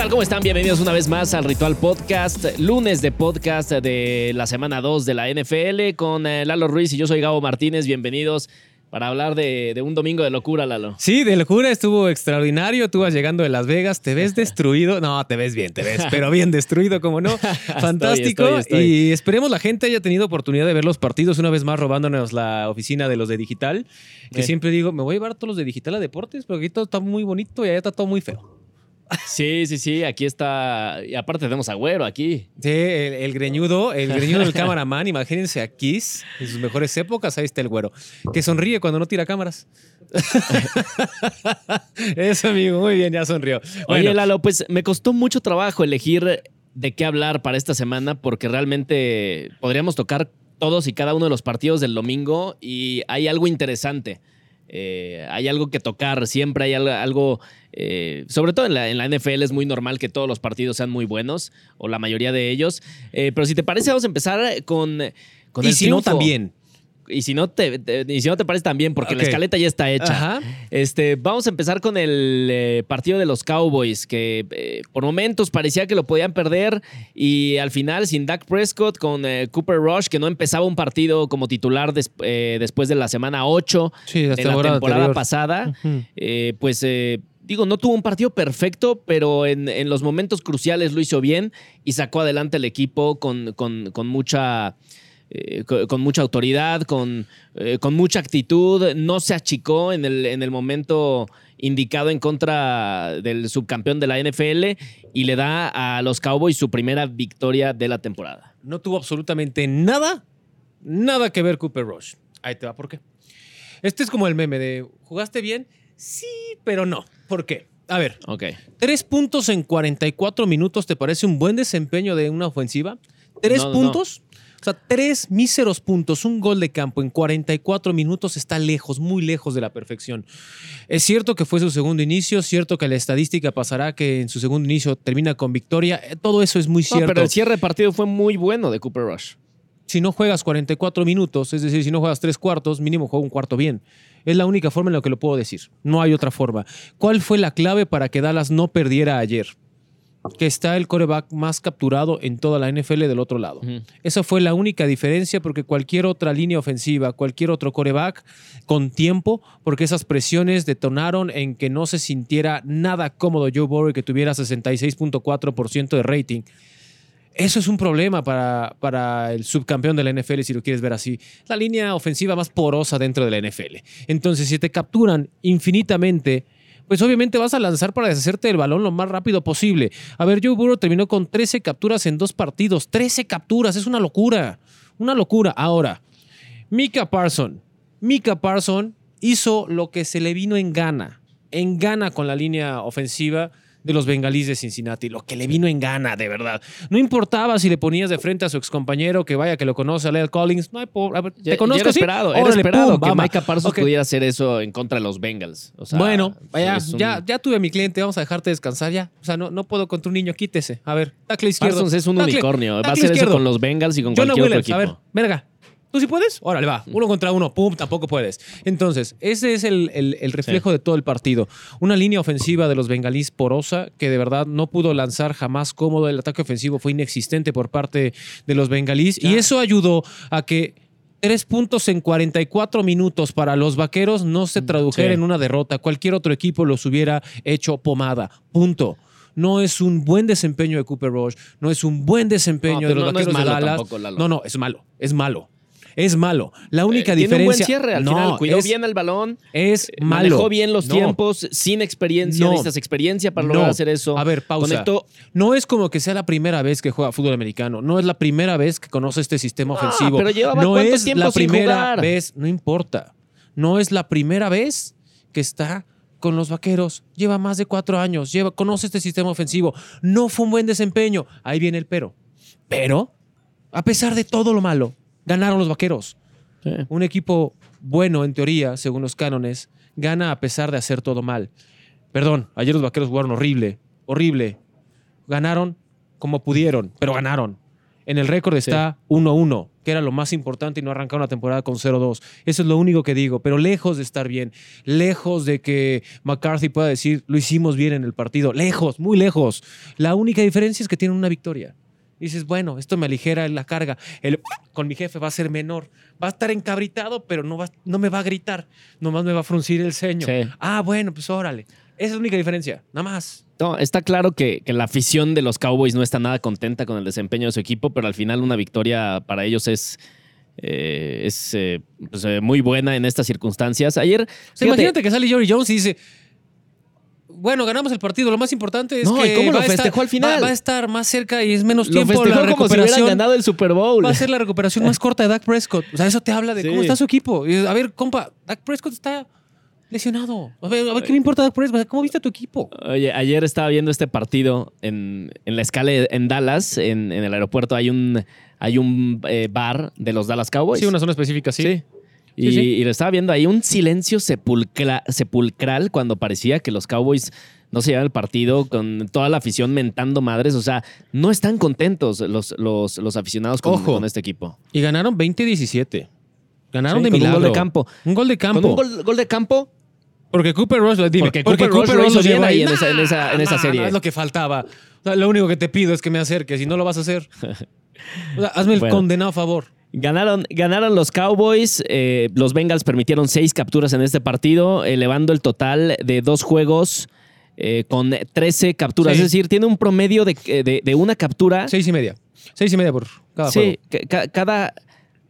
Tal? ¿Cómo están? Bienvenidos una vez más al Ritual Podcast, lunes de podcast de la semana 2 de la NFL con eh, Lalo Ruiz y yo soy Gabo Martínez. Bienvenidos para hablar de, de un domingo de locura, Lalo. Sí, de locura estuvo extraordinario. Tú vas llegando de Las Vegas, te ves destruido. No, te ves bien, te ves, pero bien destruido, como no. Fantástico. estoy, estoy. Y esperemos la gente haya tenido oportunidad de ver los partidos una vez más robándonos la oficina de los de digital. Que Eh. siempre digo, me voy a llevar todos los de digital a deportes, porque aquí todo está muy bonito y allá está todo muy feo. Sí, sí, sí, aquí está. Y aparte tenemos a Güero aquí. Sí, el, el greñudo, el greñudo del cameraman, imagínense a Kiss en sus mejores épocas, ahí está el güero, que sonríe cuando no tira cámaras. Eso, amigo, muy bien, ya sonrió. Oye, Bueno, Lalo, pues me costó mucho trabajo elegir de qué hablar para esta semana porque realmente podríamos tocar todos y cada uno de los partidos del domingo y hay algo interesante. Eh, hay algo que tocar, siempre hay al- algo, eh, sobre todo en la, en la NFL es muy normal que todos los partidos sean muy buenos, o la mayoría de ellos. Eh, pero si te parece, vamos a empezar con, con y el si no, también. Y si no te, te- y si no te parece también, porque la escaleta ya está hecha. Ajá. Este, vamos a empezar con el eh, partido de los Cowboys, que eh, por momentos parecía que lo podían perder y al final sin Dak Prescott con eh, Cooper Rush, que no empezaba un partido como titular des- después de la semana 8 Sí, la de la temporada anterior. pasada, pues digo, no tuvo un partido perfecto, pero en, en los momentos cruciales lo hizo bien y sacó adelante el equipo con, con- con mucha... eh, co- con, mucha autoridad, con, eh, con mucha actitud, no se achicó en el, en el momento indicado en contra del subcampeón de la NFL y le da a los Cowboys su primera victoria de la temporada. No tuvo absolutamente nada, nada que ver Cooper Rush. Ahí te va, ¿por qué? Este es como el meme de, ¿jugaste bien? Sí, pero no. ¿Por qué? A ver, Ok. ¿tres puntos en 44 minutos te parece un buen desempeño de una ofensiva? ¿Tres No, no, puntos? O sea, tres míseros puntos, un gol de campo en 44 minutos está lejos, muy lejos de la perfección. Es cierto que fue su segundo inicio, cierto que la estadística pasará que en su segundo inicio termina con victoria, eh, todo eso es muy No, cierto. pero el cierre de partido fue muy bueno de Cooper Rush. si no juegas 44 minutos, es decir, si no juegas tres cuartos, mínimo juega un cuarto bien. Es la única forma en la que lo puedo decir. No hay otra forma. ¿Cuál fue la clave para que Dallas no perdiera ayer? Que está el coreback más capturado en toda la NFL del otro lado. Esa fue la única diferencia porque cualquier otra línea ofensiva, cualquier otro coreback con tiempo, porque esas presiones detonaron en que no se sintiera nada cómodo Joe Burrow y que tuviera 66.4% de rating. Eso es un problema para, para el subcampeón de la NFL, si lo quieres ver así. La línea ofensiva más porosa dentro de la NFL. Entonces, si te capturan infinitamente, pues obviamente vas a lanzar para deshacerte del balón lo más rápido posible. A ver, Joe Burrow terminó con 13 capturas en dos partidos. 13 capturas, es una locura. Una locura. Ahora, Mika Parson. Mika Parson hizo lo que se le vino en gana. En gana con la línea ofensiva de los bengalíes de Cincinnati. Lo que le vino en gana, de verdad. No importaba si le ponías de frente a su excompañero, que vaya que lo conoce, a Lel Collins. No hay po- a ver, Ya- ¿Te conozco, ya era sí? esperado, era Órale, esperado pum, que. Micah Parsons pudiera hacer eso en contra de los Bengals. O sea, bueno, ya, es un- ya, ya tuve a mi cliente, vamos a dejarte descansar ya. O sea, no, no puedo contra un niño, quítese. A ver, tackle izquierdo. Parsons es un unicornio. Va a hacer eso con los Bengals y con Jonah cualquier otro equipo. a ver, verga. ¿Tú sí puedes? Órale, va. Uno contra uno. Pum, tampoco puedes. Entonces, ese es el, el- el reflejo de todo el partido. Una línea ofensiva de los bengalíes porosa que de verdad no pudo lanzar jamás cómodo. El ataque ofensivo fue inexistente por parte de los bengalíes. Y eso ayudó a que tres puntos en 44 minutos para los vaqueros no se tradujera sí. en una derrota. Cualquier otro equipo los hubiera hecho pomada. Punto. No es un buen desempeño de Cooper Rush, no es un buen desempeño No, de los no- no es malo tampoco, no, no, es malo, es malo. Es malo. La única Eh, Tiene un buen diferencia. cierre al no, final. Cuidó es, bien el balón. Es eh, malo. Manejó bien los No. tiempos, sin experiencia. No. Necesitas experiencia para lograr hacer eso. A ver, pausa. Conectó. No es como que sea la primera vez que juega fútbol americano. No es la primera vez que conoce este sistema ofensivo. pero llevaba no es tiempo la sin primera jugar. vez. No importa. No es la primera vez que está con los vaqueros, lleva más de cuatro años, lleva, conoce este sistema ofensivo, no fue un buen desempeño. Ahí viene el pero. Pero, a pesar de todo lo malo, ganaron los vaqueros. Sí. Un equipo bueno, en teoría, según los cánones, gana a pesar de hacer todo mal. Perdón, ayer los vaqueros jugaron horrible, horrible. Ganaron como pudieron, pero ganaron. En el récord está 1-1, que era lo más importante y no arrancaron la temporada con 0-2. Eso es lo único que digo, pero lejos de estar bien, lejos de que McCarthy pueda decir lo hicimos bien en el partido, lejos, muy lejos. La única diferencia es que tienen una victoria. Dices, bueno, esto me aligera la carga. El con mi jefe va a ser menor. Va a estar encabritado, pero no, va, no me va a gritar. Nomás me va a fruncir el ceño. Sí. Ah, bueno, pues órale. Esa es la única diferencia, nada más. No, está claro que, que la afición de los Cowboys no está nada contenta con el desempeño de su equipo, pero al final una victoria para ellos es, eh, es eh, pues, eh, muy buena en estas circunstancias. Ayer, O sea, fíjate, imagínate que sale Jerry Jones y dice, bueno, ganamos el partido, lo más importante es No, que ¿y cómo lo va a estar- festejó al final? Va, va a estar más cerca y es menos lo tiempo la como si hubieran recuperación. ganado el Super Bowl. va a ser la recuperación más corta de Dak Prescott. O sea, eso te habla de Sí. cómo está su equipo. Y, a ver, compa, Dak Prescott está lesionado. A ver, a ver, ¿qué me importa Dak Prescott? ¿Cómo viste a tu equipo? Oye, ayer estaba viendo este partido en, en la escala en Dallas, en, en el aeropuerto hay un, hay un eh, bar de los Dallas Cowboys. Sí, una zona específica, sí. Sí. Y, Sí, sí. y lo estaba viendo ahí un silencio sepulcra- sepulcral cuando parecía que los Cowboys no se llevan el partido con toda la afición mentando madres. O sea, no están contentos los, los, los aficionados con, Ojo. con este equipo. Y ganaron 20-17. Ganaron Sí, de con un milagro. gol de campo. Un gol de campo. Con un gol, gol de campo, Porque Cooper Rush, dime, Porque Cooper Rush lo hizo bien ahí en esa- en esa- en esa Nah, serie. no es lo que faltaba. O sea, lo único que te pido es que me acerques y no lo vas a hacer. O sea, hazme el Bueno. condenado favor. Ganaron, ganaron los Cowboys. eh, los Bengals permitieron seis capturas en este partido, elevando el total de dos juegos eh, con 13 capturas. Sí. Es decir, tiene un promedio de, de- de una captura. Seis y media. Seis y media por cada juego. Sí, ca- cada,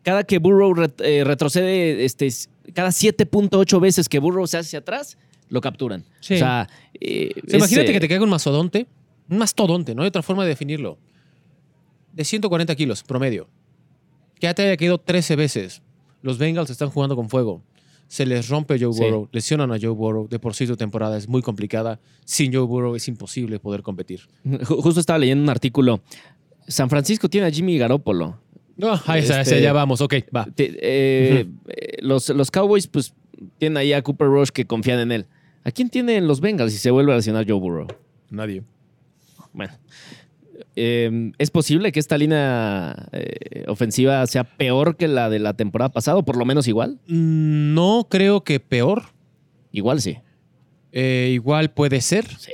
cada que Burrow ret- eh, retrocede, este, cada 7.8 veces que Burrow se hace hacia atrás, lo capturan. Sí. O sea, eh, O sea, imagínate es, eh, que te caiga un mastodonte. Un mastodonte, no hay otra forma de definirlo. De 140 kilos, promedio. Que ya te haya caído 13 veces. Los Bengals están jugando con fuego. Se les rompe Joe Sí. Burrow, lesionan a Joe Burrow. De por sí su temporada es muy complicada. Sin Joe Burrow es imposible poder competir. ju- Justo estaba leyendo un artículo. San Francisco tiene a Jimmy Garoppolo. No, ahí está, Este- ya vamos, ok, va. Te- eh, eh, los, los Cowboys, pues, tienen ahí a Cooper Rush que confían en él. ¿A quién tienen los Bengals si se vuelve a lesionar Joe Burrow? Nadie. Bueno. Eh, ¿Es posible que esta línea eh, ofensiva sea peor que la de la temporada pasada o por lo menos igual? Mm, No creo que peor. Igual sí. Eh, igual puede ser. Sí.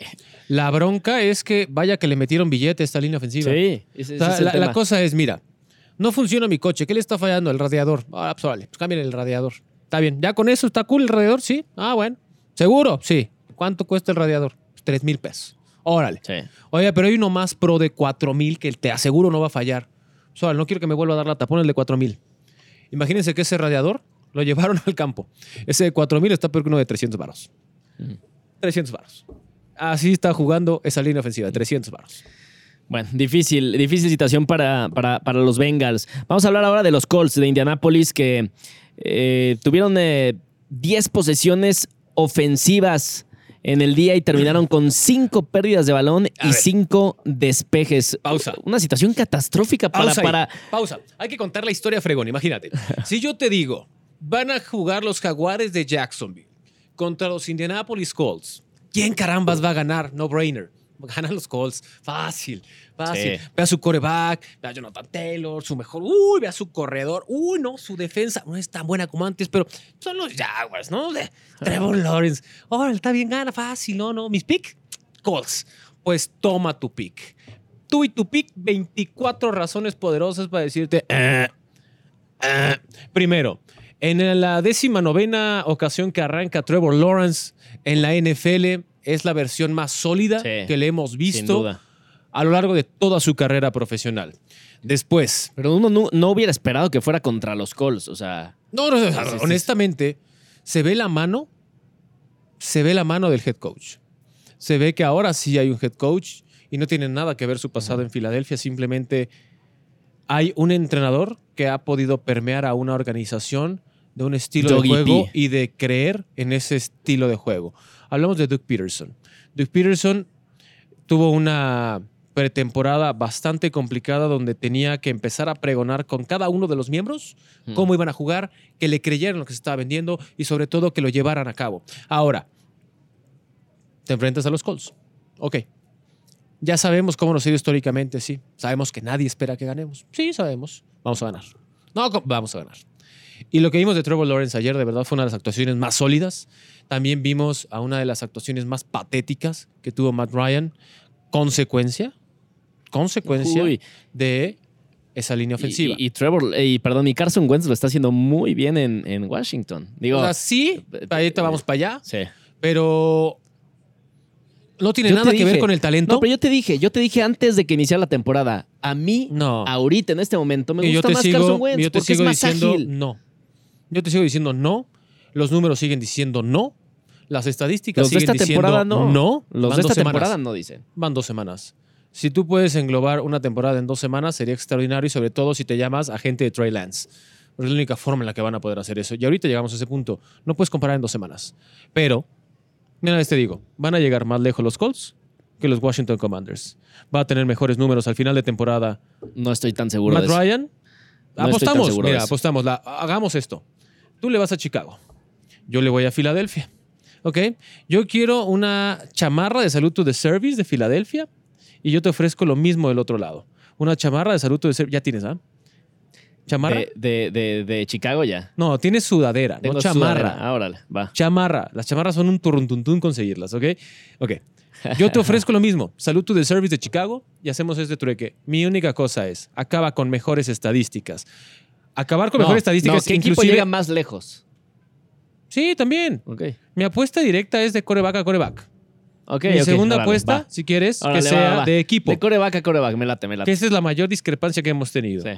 La bronca es que vaya que le metieron billete a esta línea ofensiva. Sí. ese- O sea, ese es el la, cosa es, mira, no funciona mi coche. ¿Qué le está fallando? El radiador. Ah, pues órale, pues cambien el radiador. Está bien. ¿Ya con eso está cool el radiador? Sí. Ah, bueno. ¿Seguro? Sí. ¿Cuánto cuesta el radiador? Pues, Tres mil pesos. Órale. Sí. Oye, pero hay uno más pro de cuatro mil que te aseguro no va a fallar. Órale, no quiero que me vuelva a dar la tapón el de cuatro mil. Imagínense que ese radiador lo llevaron al campo. Ese de cuatro mil está peor que uno de 300 varos. 300 varos. Así está jugando esa línea ofensiva, 300 varos. Bueno, difícil, difícil situación para, para, para los Bengals. Vamos a hablar ahora de los Colts de Indianapolis que eh, tuvieron eh, 10 posesiones ofensivas en el día y terminaron con 5 pérdidas de balón A y ver. 5 despejes. Pausa. Una situación catastrófica para... Pausa, para Pausa. Hay que contar la historia fregón, imagínate. Si yo te digo, van a jugar los Jaguares de Jacksonville contra los Indianapolis Colts, ¿quién carambas va a ganar? No brainer. Ganan los Colts. Fácil, fácil. Sí. Ve a su coreback, ve a Jonathan Taylor, su mejor. Uy, ve a su corredor. Uy, no, su defensa no es tan buena como antes, pero son los Jaguars, ¿no? De Trevor Lawrence. Órale, está bien, gana fácil, no, no. Mis pick, Colts. Pues toma tu pick. Tú y tu pick, 24 razones poderosas para decirte. "Eh, eh". Primero, en la décima novena ocasión que arranca Trevor Lawrence en la NFL, es la versión más sólida Sí, que le hemos sin visto duda. A lo largo de toda su carrera profesional. Después, Pero uno no, no hubiera esperado que fuera contra los Colts. O sea, no, no, no, Sí, sí, sí. honestamente, se ve la mano, se ve la mano del head coach. Se ve que ahora sí hay un head coach y no tiene nada que ver su pasado en Filadelfia, simplemente hay un entrenador que ha podido permear a una organización de un estilo Yogi de juego P. y de creer en ese estilo de juego. Hablamos de Doug Peterson. Doug Peterson tuvo una pretemporada bastante complicada donde tenía que empezar a pregonar con cada uno de los miembros Hmm. cómo iban a jugar, que le creyeran lo que se estaba vendiendo y sobre todo que lo llevaran a cabo. Ahora, te enfrentas a los Colts. Ok. Ya sabemos cómo nos ha ido históricamente, sí. Sabemos que nadie espera que ganemos. Sí, sabemos. Vamos a ganar. No, vamos a ganar. Y lo que vimos de Trevor Lawrence ayer, de verdad, fue una de las actuaciones más sólidas. También vimos a una de las actuaciones más patéticas que tuvo Matt Ryan. Consecuencia, consecuencia Uy. de esa línea ofensiva. Y, y Trevor, eh, y perdón, y Carson Wentz lo está haciendo muy bien en, en Washington. Digo, o sea, sí, ahorita vamos para allá, sí. pero no tiene Yo nada que ver con el talento. No, pero yo te dije, yo te dije antes de que iniciara la temporada, a mí, No. ahorita, en este momento, me Y gusta más Carson Wentz yo te porque sigo es más diciendo ágil. no. Yo te sigo diciendo no. Los números siguen diciendo no. Las estadísticas Los de siguen esta diciendo temporada no. no. Los Van de esta semanas. temporada no dicen. Van dos semanas. Si tú puedes englobar una temporada en dos semanas, sería extraordinario y sobre todo si te llamas agente de Trey Lance. Es la única forma en la que van a poder hacer eso. Y ahorita llegamos a ese punto. No puedes comparar en dos semanas. Pero, mira, te digo, van a llegar más lejos los Colts que los Washington Commanders. Va a tener mejores números al final de temporada No estoy tan seguro Matt de eso. Ryan. No estoy tan apostamos, seguro de mira, eso. apostamos. La, hagamos esto. Tú le vas a Chicago. Yo le voy a Filadelfia. ¿Ok? Yo quiero una chamarra de salud to the service de Filadelfia y yo te ofrezco lo mismo del otro lado. Una chamarra de salud. Ya tienes, ¿ah? ¿Chamarra? De, de, de, de Chicago ya. No, tienes sudadera, Tengo no chamarra. sudadera. Ah, órale, va. Chamarra. Las chamarras son un turruntuntún conseguirlas, ¿ok? Ok. Yo te ofrezco lo mismo. Salud to the service de Chicago y hacemos este trueque. Mi única cosa es, acaba con mejores estadísticas. Acabar con No, mejores estadísticas, no, ¿qué equipo inclusive... llega más lejos? Sí, también. Ok. Mi apuesta directa es de coreback a coreback. Ok, Mi ok, segunda órale, apuesta, va. si quieres, Órale, que sea va, va. de equipo. De coreback a coreback, me late, me que late. esa es la mayor discrepancia que hemos tenido. Sí.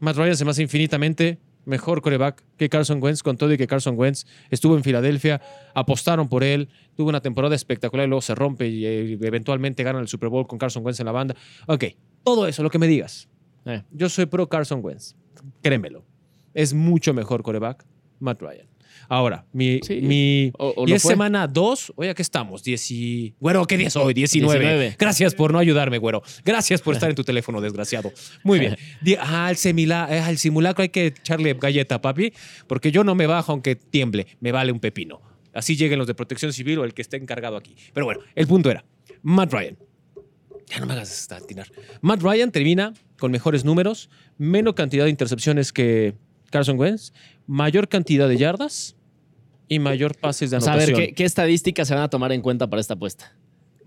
Matt Ryan se me hace infinitamente mejor coreback que Carson Wentz, con todo y que Carson Wentz estuvo en Filadelfia, apostaron por él, tuvo una temporada espectacular y luego se rompe y eh, eventualmente ganan el Super Bowl con Carson Wentz en la banda. Ok, todo eso, lo que me digas. Eh. Yo soy pro Carson Wentz, créemelo. Es mucho mejor coreback Matt Ryan. Ahora, mi... Sí. mi O- o y es fue. semana 2, oye, aquí estamos, 10 y... Güero, ¿qué día es hoy? 19. 19. Gracias por no ayudarme, güero. Gracias por estar en tu teléfono, desgraciado. Muy bien. Ah, al, simila- eh, al simulacro hay que echarle galleta, papi, porque yo no me bajo aunque tiemble, me vale un pepino. Así lleguen los de protección civil o el que esté encargado aquí. Pero bueno, el punto era, Matt Ryan. Ya no me hagas estatinar. Matt Ryan termina con mejores números, menos cantidad de intercepciones que Carson Wentz, mayor cantidad de yardas y mayor pases de O sea, a ver, anotación. ¿qué, qué estadísticas se van a tomar en cuenta para esta apuesta?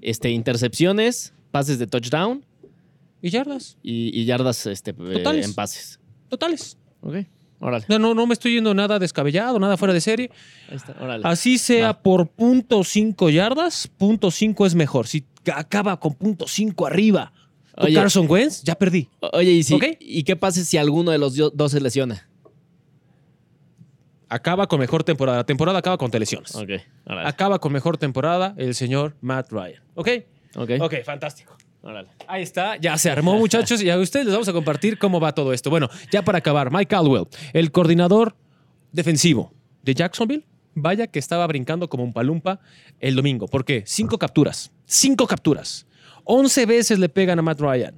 Este, intercepciones, pases de touchdown Y yardas, y, y yardas este, eh, en pases. totales. Ok, órale. No, no, no me estoy yendo nada descabellado, nada fuera de serie. Ahí está, órale. Así sea Va. por punto cinco yardas, punto cinco es mejor. Si acaba con punto cinco arriba con Oye. Carson Wentz, ya perdí. Oye, ¿y, si. ¿y qué pasa si alguno de los dos se lesiona? Acaba con mejor temporada. La temporada acaba con te lesiones. Ok, órale. Acaba con mejor temporada el señor Matt Ryan. ¿Ok? Ok, Ok, fantástico. órale. Ahí está, ya se armó, muchachos, y a ustedes les vamos a compartir cómo va todo esto. Bueno, ya para acabar, Mike Caldwell, el coordinador defensivo de Jacksonville, vaya que estaba brincando como un palumpa el domingo. ¿Por qué? Cinco capturas, cinco capturas. Once veces le pegan a Matt Ryan.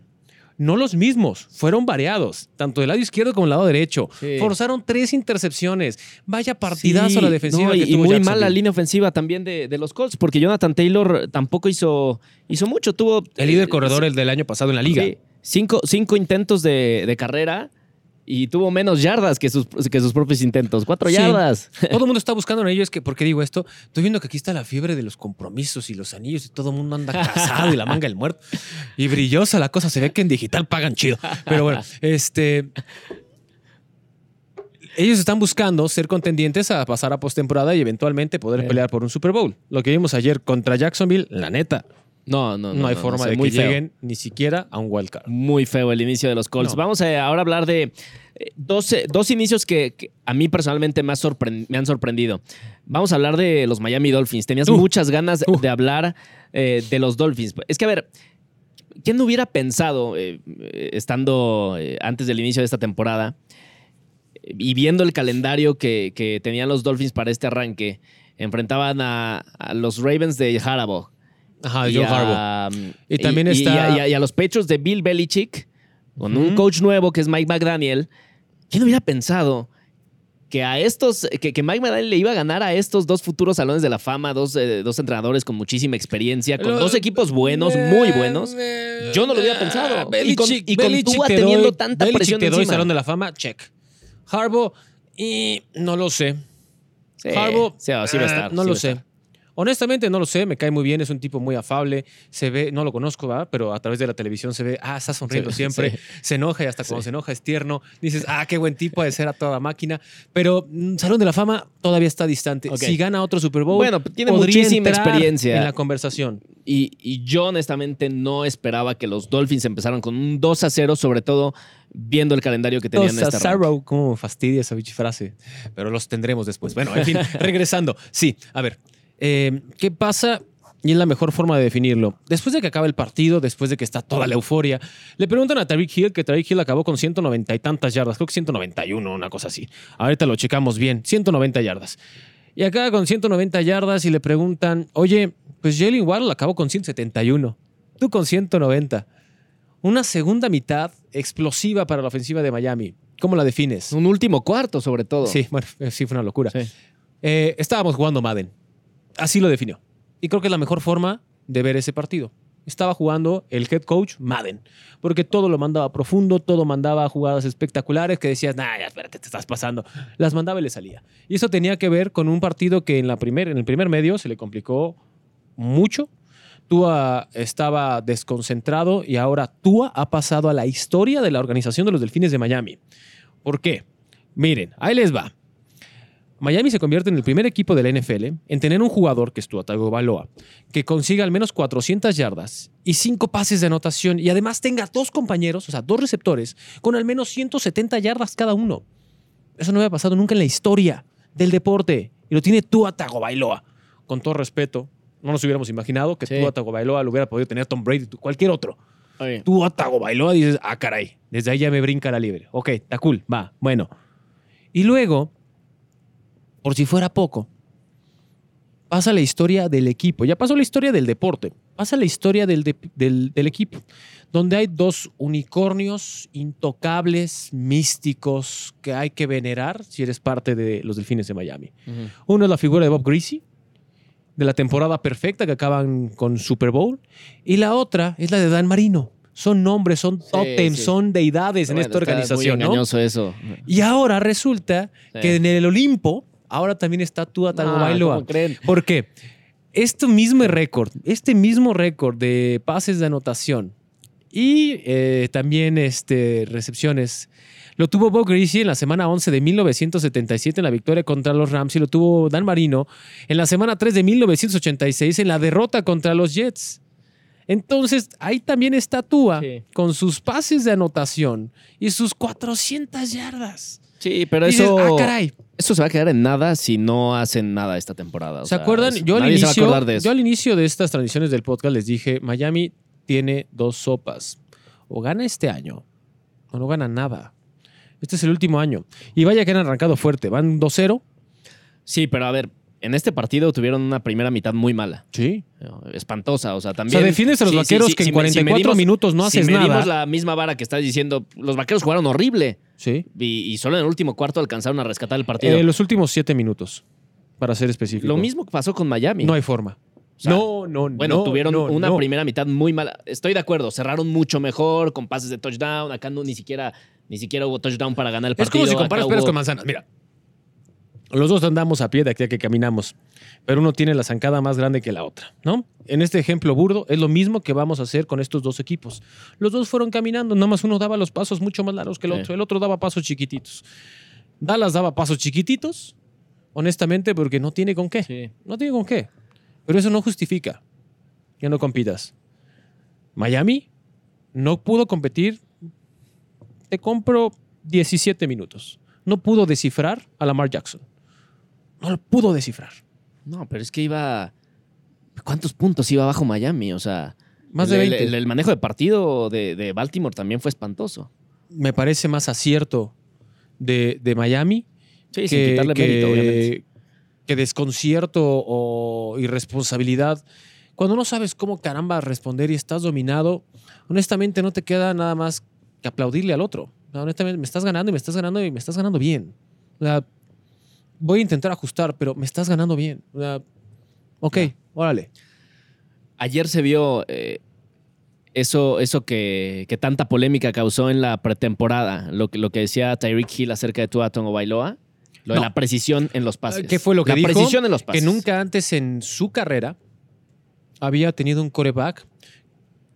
No los mismos, fueron variados, tanto del lado izquierdo como del lado derecho. Sí. Forzaron tres intercepciones. Vaya partidazo Sí, la defensiva. no, que y, y tuvo muy mal la línea ofensiva también de, de los Colts, porque Jonathan Taylor tampoco hizo, hizo mucho. Tuvo El líder eh, corredor el del año pasado en la liga. Sí, cinco, cinco intentos de, de carrera y tuvo menos yardas que sus, que sus propios intentos. Cuatro Sí. yardas. Todo el mundo está buscando en ellos. Que, ¿Por qué digo esto? Estoy viendo que aquí está la fiebre de los compromisos y los anillos y todo el mundo anda casado y la manga del muerto. Y brillosa la cosa. Se ve que en digital pagan chido. Pero bueno, este... Ellos están buscando ser contendientes a pasar a postemporada y eventualmente poder Sí. pelear por un Super Bowl. Lo que vimos ayer contra Jacksonville, la neta, No, no, no, no. hay no, forma no de que feo. lleguen ni siquiera a un wild card. Muy feo el inicio de los Colts. No. Vamos a ahora hablar de eh, dos, eh, dos inicios que, que a mí personalmente me, me han sorprendido. Vamos a hablar de los Miami Dolphins. Tenías Uh. muchas ganas Uh. de hablar eh, de los Dolphins. Es que, a ver, ¿quién no hubiera pensado, eh, eh, estando eh, antes del inicio de esta temporada, y viendo el calendario que, que tenían los Dolphins para este arranque, enfrentaban a, a los Ravens de Harbaugh. Ajá, y a- Harbaugh. Y también y- está- y a, y a los Patriots de Bill Belichick, con un coach nuevo que es Mike McDaniel. ¿Quién hubiera pensado que a estos, que, que Mike McDaniel le iba a ganar a estos dos futuros salones de la fama, dos, eh, dos entrenadores con muchísima experiencia, con Lo- dos equipos buenos, muy buenos? Yo no lo hubiera pensado. Y con- y con Belichick Tua te teniendo doy- tanta Belichick presión te doy encima. Salón de la Fama, check. Harbaugh, y no lo sé. Sí, Harbaugh, sí, sí va a eh, estar, no sí lo sé. Honestamente, no lo sé. Me cae muy bien. Es un tipo muy afable. Se ve, no lo conozco, ¿verdad? Pero a través de la televisión se ve, ah, está sonriendo Sí, siempre. sí. Se enoja y hasta cuando Sí. se enoja es tierno. Dices, ah, qué buen tipo de ser a toda máquina. Pero mm, Salón de la Fama todavía está distante. Si gana otro Super Bowl, Bueno, tiene podría muchísima experiencia. en la conversación. Y, y yo honestamente no esperaba que los Dolphins empezaran con un 2 a 0, sobre todo viendo el calendario que tenían arranque. Sarrow, cómo fastidia esa bichi frase. Pero los tendremos después. Bueno, en fin, regresando. Sí, a ver. Eh, ¿Qué pasa? Y es la mejor forma de definirlo. Después de que acaba el partido, después de que está toda la euforia, le preguntan a Tariq Hill que Tariq Hill acabó con 190 y tantas yardas, creo que 191, una cosa así. Ahorita lo checamos bien, 190 yardas. Y acaba con 190 yardas y le preguntan, oye, pues Jalen Waddle acabó con 171, tú con 190. Una segunda mitad explosiva para la ofensiva de Miami. ¿Cómo la defines? Un último cuarto, sobre todo. Sí, bueno, eh, sí fue una locura. Sí. Eh, estábamos jugando Madden. Así lo definió. Y creo que es la mejor forma de ver ese partido. Estaba jugando el head coach Madden, porque todo lo mandaba profundo, todo mandaba jugadas espectaculares que decías, nah, espérate, te estás pasando. Las mandaba y le salía. Y eso tenía que ver con un partido que en, la en el primer medio se le complicó mucho. Tua estaba desconcentrado y ahora Tua ha pasado a la historia de la organización de los Delfines de Miami. ¿Por qué? Miren, ahí les va. Miami se convierte en el primer equipo de la NFL en tener un jugador, que es Tua Tagovailoa, que consiga al menos 400 yardas y 5 pases de anotación y además tenga dos compañeros, o sea, dos receptores, con al menos 170 yardas cada uno. Eso no había pasado nunca en la historia del deporte y lo tiene Tua Tagovailoa. Con todo respeto, no nos hubiéramos imaginado que Sí. Tua Tagovailoa lo hubiera podido tener Tom Brady o cualquier otro. Oye, Tua Tagovailoa dices, ah, caray, desde ahí ya me brinca la libre. Ok, está cool, va, bueno. Y luego, por si fuera poco, pasa la historia del equipo. Ya pasó la historia del deporte. Pasa la historia del, de- del- del equipo, donde hay dos unicornios intocables, místicos, que hay que venerar si eres parte de los Delfines de Miami. ujú. Uno es la figura de Bob Greasy, de la temporada perfecta que acaban con Super Bowl. Y la otra es la de Dan Marino. Son nombres, son tótems, sí. son deidades en Bueno, esta organización. Muy ¿no? eso. Y ahora resulta Sí. que en el Olimpo, ahora también está Tua Tagovailoa. ¿Por qué? Este mismo récord, este mismo récord de pases de anotación y eh, también este, recepciones, lo tuvo Bob Greasy en la semana 11 de 1977 en la victoria contra los Rams y lo tuvo Dan Marino en la semana 3 de 1986 en la derrota contra los Jets. Entonces, ahí también está Tua Sí. con sus pases de anotación y sus 400 yardas. Sí, pero Dices, eso, ah, caray. eso se va a quedar en nada si no hacen nada esta temporada. o ¿Se sea, acuerdan? es- Yo al, nadie se va a inicio, acordar de eso. yo al inicio de estas transmisiones del podcast les dije, Miami tiene dos sopas. O gana este año o no gana nada. Este es el último año. Y vaya que han arrancado fuerte. Van 2-0. Sí, pero a ver, en este partido tuvieron una primera mitad muy mala. Sí. Espantosa. O sea, O también. sea, defiendes a los Sí, vaqueros sí, que si en me- si 44 medimos- minutos no si haces medimos nada. la misma vara que estás diciendo, los vaqueros jugaron horrible. Sí. Y, y solo en el último cuarto alcanzaron a rescatar el partido. Eh, los últimos 7 minutos, para ser específico. Lo mismo pasó con Miami. No hay forma. sea, no, no, Bueno, no, tuvieron no, una no. primera mitad muy mala. Estoy de acuerdo, cerraron mucho mejor con pases de touchdown. Acá no, ni siquiera ni siquiera hubo touchdown para ganar el Es partido. como si comparas peras con manzanas. Mira, los dos andamos a pie de aquí a que caminamos, pero uno tiene la zancada más grande que la otra, ¿no? En este ejemplo burdo es lo mismo que vamos a hacer con estos dos equipos. Los dos fueron caminando, nada más uno daba los pasos mucho más largos que el Sí. otro, el otro daba pasos chiquititos. Dallas daba pasos chiquititos, honestamente, porque no tiene con qué. Sí. No tiene con qué. Pero eso no justifica que no compitas. Miami no pudo competir. Te compro 17 minutos. No pudo descifrar a Lamar Jackson. No lo pudo descifrar. No, pero es que iba. ¿Cuántos puntos iba abajo Miami? O sea. Más de el- 20. El, el manejo de partido de, de Baltimore también fue espantoso. Me parece más acierto de, de Miami Sí, sin quitarle mérito, obviamente. que desconcierto o irresponsabilidad. Cuando no sabes cómo caramba responder y estás dominado, honestamente no te queda nada más que aplaudirle al otro. Honestamente, me estás ganando y me estás ganando y me estás ganando bien. O sea, voy a intentar ajustar, pero me estás ganando bien. Ok, órale. Ayer se vio eh, eso, eso que, que tanta polémica causó en la pretemporada, lo, que- lo que decía Tyreek Hill acerca de Tua Tongo Bailoa, lo de la precisión en los pases. ¿Qué fue lo que la dijo? precisión en los pases. Que nunca antes en su carrera había tenido un coreback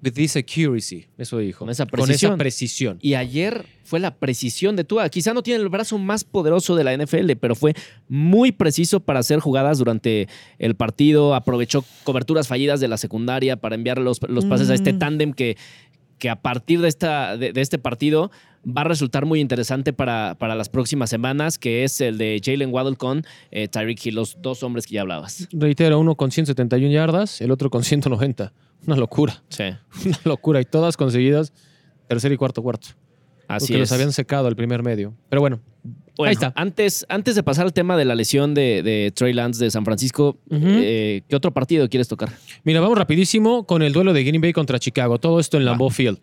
with this accuracy. Eso dijo. Con esa Con esa precisión. precisión. Y ayer fue la precisión de Tua. Quizá no tiene el brazo más poderoso de la NFL, pero fue muy preciso para hacer jugadas durante el partido. Aprovechó coberturas fallidas de la secundaria para enviar los, los pases a este tándem que, que a partir de, esta, de, de este partido va a resultar muy interesante para, para las próximas semanas, que es el de Jalen Waddle con eh, Tyreek Hill, los dos hombres que ya hablabas. Reitero, uno con 171 yardas, el otro con 190. Una locura. Sí, Una locura. Y todas conseguidas tercer y cuarto cuarto. así porque es. los habían secado el primer medio. Pero bueno, Bueno, Ahí está. Antes, antes de pasar al tema de la lesión de, de Trey Lance de San Francisco, eh, ¿qué otro partido quieres tocar? Mira, vamos rapidísimo con el duelo de Green Bay contra Chicago. Todo esto en. Lambeau Field.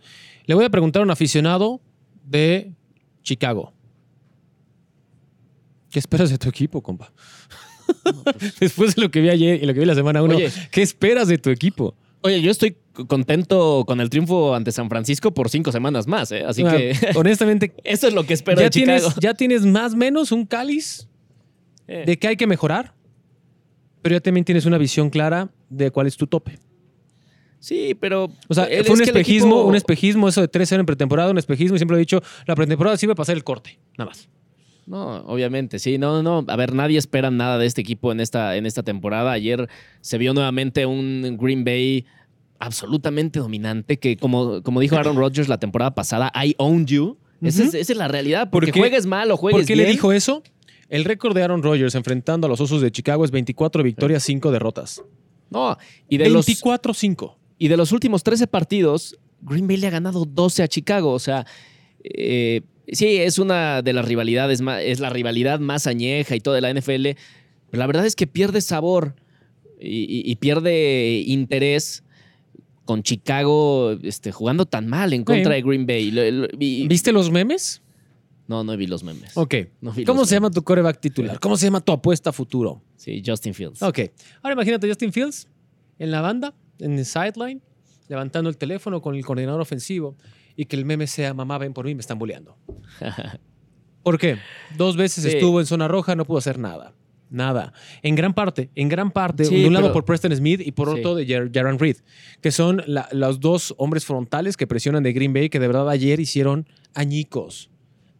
Le voy a preguntar a un aficionado de Chicago. ¿Qué esperas de tu equipo, compa? Después de lo que vi ayer y lo que vi la semana 1, Oye. ¿qué esperas de tu equipo? Oye, yo estoy contento con el triunfo ante San Francisco por cinco semanas más, ¿eh? así Ah, que honestamente, eso es lo que espero ya de Chicago. tienes, ya tienes más o menos un cáliz Eh, de que hay que mejorar, pero ya también tienes una visión clara de cuál es tu tope. sí, pero O sea, el- fue un espejismo, equipo- un espejismo eso de 3-0 en pretemporada, un espejismo, y siempre he dicho, la pretemporada sirve para hacer el corte, nada más. No, obviamente, sí, no, no. A ver, nadie espera nada de este equipo en esta, en esta temporada. Ayer se vio nuevamente un Green Bay absolutamente dominante que, como, como dijo Aaron Rodgers la temporada pasada, I owned you. Esa, es, Ujú. esa es la realidad. Porque ¿Por juegues mal o juegues ¿Por qué bien. le dijo eso? El récord de Aaron Rodgers enfrentando a los Osos de Chicago es 24 victorias, 5 derrotas. No, y de, los, 24-5. y de los últimos 13 partidos, Green Bay le ha ganado 12 a Chicago. O sea, eh, sí, es una de las rivalidades, más, es la rivalidad más añeja y todo de la NFL. Pero la verdad es que pierde sabor y, y- y pierde interés con Chicago este, jugando tan mal en contra Sí. de Green Bay. Lo- lo- y- ¿Viste los memes? no, no vi los memes. Ok. No ¿Cómo se llama tu coreback titular? ¿Cómo se llama tu apuesta a futuro? Sí, Justin Fields. Ok. Ahora imagínate Justin Fields en la banda, en el sideline, levantando el teléfono con el coordinador ofensivo y que el meme sea, mamá, ven por mí, me están bulleando. ¿Por qué? Dos veces Sí. estuvo en zona roja, no pudo hacer nada. Nada. En gran parte, en gran parte, Sí, de un lado pero- por Preston Smith y por Sí. otro de Jar- Jaron Reed, que son la- los dos hombres frontales que presionan de Green Bay que de verdad ayer hicieron añicos.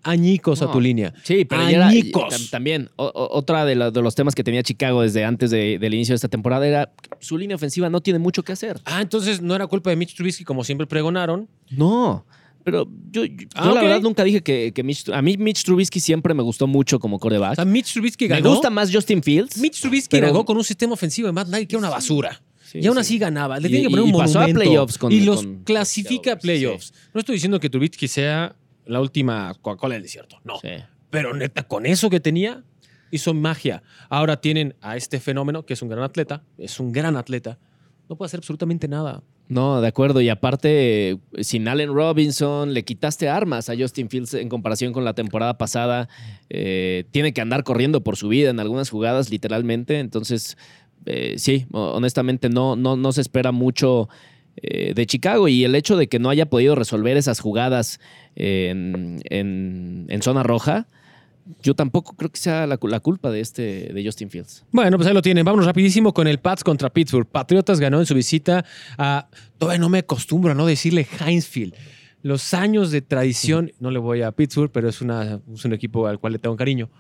Añicos a tu línea. Sí, pero ya era- Añicos. tam- también o- otra de, la- de los temas que tenía Chicago desde antes de- del inicio de esta temporada era su línea ofensiva no tiene mucho que hacer. Ah, entonces no era culpa de Mitch Trubisky como siempre pregonaron. No, pero yo, yo- Ah, yo la verdad nunca dije que, que Mitch, a mí Mitch Trubisky siempre me gustó mucho como coreback. O sea, Mitch Trubisky me ganó. gusta más Justin Fields. Mitch Trubisky pero- ganó con un sistema ofensivo de Matt Nagy que era una basura. Sí, y aún sí. así ganaba. Le tiene que poner y un pasó a playoffs con- y los con- clasifica a playoffs. No estoy diciendo que Trubisky sea la última Coca-Cola del desierto. No. Pero neta, con eso que tenía, hizo magia. Ahora tienen a este fenómeno, que es un gran atleta. Es un gran atleta. No puede hacer absolutamente nada. No, de acuerdo. Y aparte, sin Allen Robinson, le quitaste armas a Justin Fields en comparación con la temporada pasada. Eh, tiene que andar corriendo por su vida en algunas jugadas, literalmente. Entonces, eh, sí, ho- honestamente no, no, no se espera mucho eh, de Chicago. Y el hecho de que no haya podido resolver esas jugadas en- en zona roja, yo tampoco creo que sea la, cu- la culpa de este de Justin Fields. Bueno, pues ahí lo tienen. Vámonos rapidísimo con el Pats contra Pittsburgh. Patriotas ganó en su visita a... Todavía no me acostumbro a no decirle Heinz Field. Los años de tradición, no le voy a Pittsburgh, pero es, una, es un equipo al cual le tengo cariño.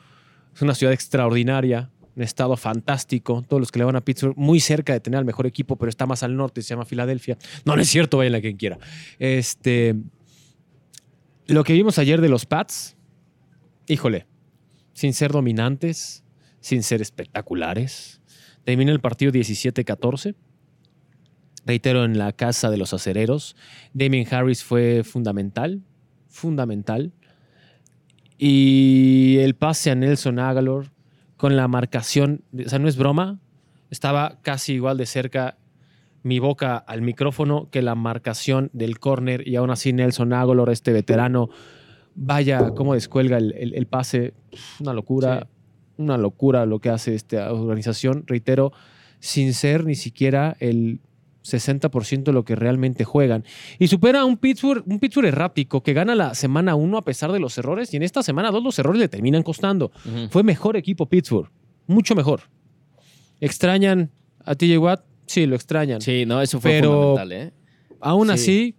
Es una ciudad extraordinaria, un estado fantástico. Todos los que le van a Pittsburgh, muy cerca de tener al mejor equipo, pero está más al norte, se llama Filadelfia. No, no es cierto, vayan a quien quiera. Este, lo que vimos ayer de los Pats, híjole, sin ser dominantes, sin ser espectaculares. Termina el partido 17-14. Reitero, en la casa de los acereros. Damien Harris fue fundamental, fundamental. Y el pase a Nelson Agalor con la marcación, o sea, no es broma, estaba casi igual de cerca mi boca al micrófono que la marcación del córner y aún así Nelson Agalor, este veterano, vaya cómo descuelga el, el- el pase, una locura, una locura lo que hace esta organización, reitero, sin ser ni siquiera el 60% de lo que realmente juegan. Y supera a un Pittsburgh, un Pittsburgh errático que gana la semana 1 a pesar de los errores y en esta semana 2 los errores le terminan costando. Fue mejor equipo Pittsburgh, mucho mejor. ¿Extrañan a TJ Watt? Sí, lo extrañan. Sí, no, eso fue Pero- fundamental, ¿eh? Aún Sí. así,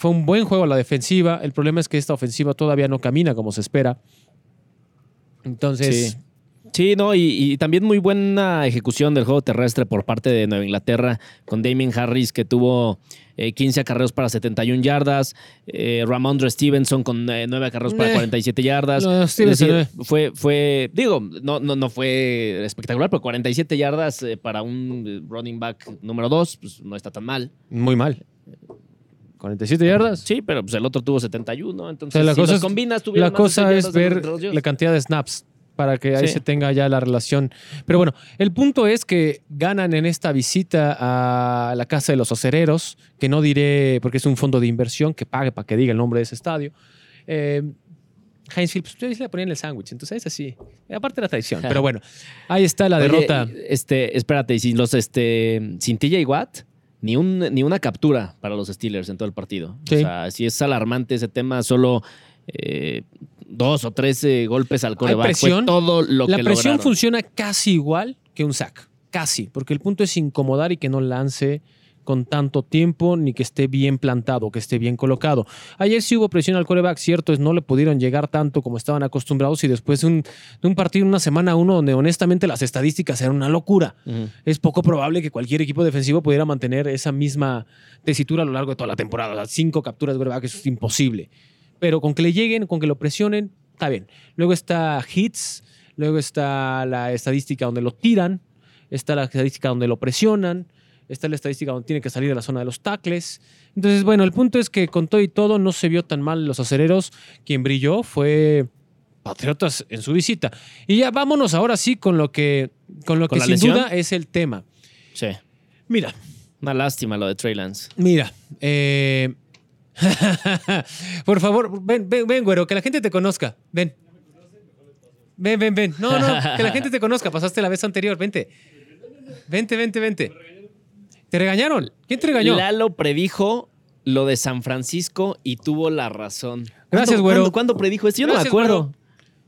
fue un buen juego a la defensiva. El problema es que esta ofensiva todavía no camina como se espera. Entonces, Sí. Sí, no, y, y también muy buena ejecución del juego terrestre por parte de Nueva Inglaterra con Damien Harris que tuvo eh, 15 acarreos para 71 yardas, eh, Ramondre Stevenson con eh, 9 acarreos para Eh, 47 yardas. lo de Es Stevenson, decir, eh. fue, fue, digo, no, no, no fue espectacular, pero 47 yardas eh, para un eh, running back número 2, pues no está tan mal. muy mal. 47 yardas. Sí, pero pues el otro tuvo 71, O entonces sea, la si cosa los es- combinas, tuvieron La cosa 100 es ver la cantidad de snaps para que ahí Sí. se tenga ya la relación. Pero bueno, el punto es que ganan en esta visita a la Casa de los Acereros, que no diré porque es un fondo de inversión que pague para que diga el nombre de ese estadio. Eh, Heinz Field, pues ustedes le ponían el sándwich, entonces es así. Aparte de la tradición. Pero bueno, ahí está la Oye, derrota. Este, espérate, y sin los este, sin TJ Watt, ni, un, ni una captura para los Steelers en todo el partido. Sí. O sea, si es alarmante ese tema, solo eh, dos o tres eh, golpes al coreback. presión. Fue todo lo la que presión lograron. funciona casi igual que un sack. Casi. Porque el punto es incomodar y que no lance con tanto tiempo ni que esté bien plantado, que esté bien colocado. Ayer sí hubo presión al coreback, cierto, es no le pudieron llegar tanto como estaban acostumbrados y después de un, de un partido, una semana uno, donde honestamente las estadísticas eran una locura. Es poco probable que cualquier equipo defensivo pudiera mantener esa misma tesitura a lo largo de toda la temporada. Sea, cinco capturas de coreback es imposible. Pero con que le lleguen, con que lo presionen, está bien. Luego está hits, luego está la estadística donde lo tiran, está la estadística donde lo presionan, está la estadística donde tiene que salir de la zona de los tackles. Entonces, bueno, el punto es que con todo y todo no se vio tan mal los acereros. Quien brilló fue Patriotas en su visita. Y ya vámonos ahora sí con lo que, con lo ¿Con que sin lesión? duda es el tema. Sí. Mira, Una lástima lo de Trey Lance. Mira, eh, por favor, ven, ven, ven, güero, que la gente te conozca. Ven. Ven, ven, ven. No, no, que la gente te conozca. Pasaste la vez anterior. Vente. Vente, vente, vente. ¿Te regañaron? ¿Quién te regañó? Lalo predijo lo de San Francisco y tuvo la razón. Gracias, ¿Cuándo- güero. ¿Cuándo, cuándo predijo eso? Yo no me acuerdo. güero.